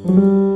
Mm-hmm.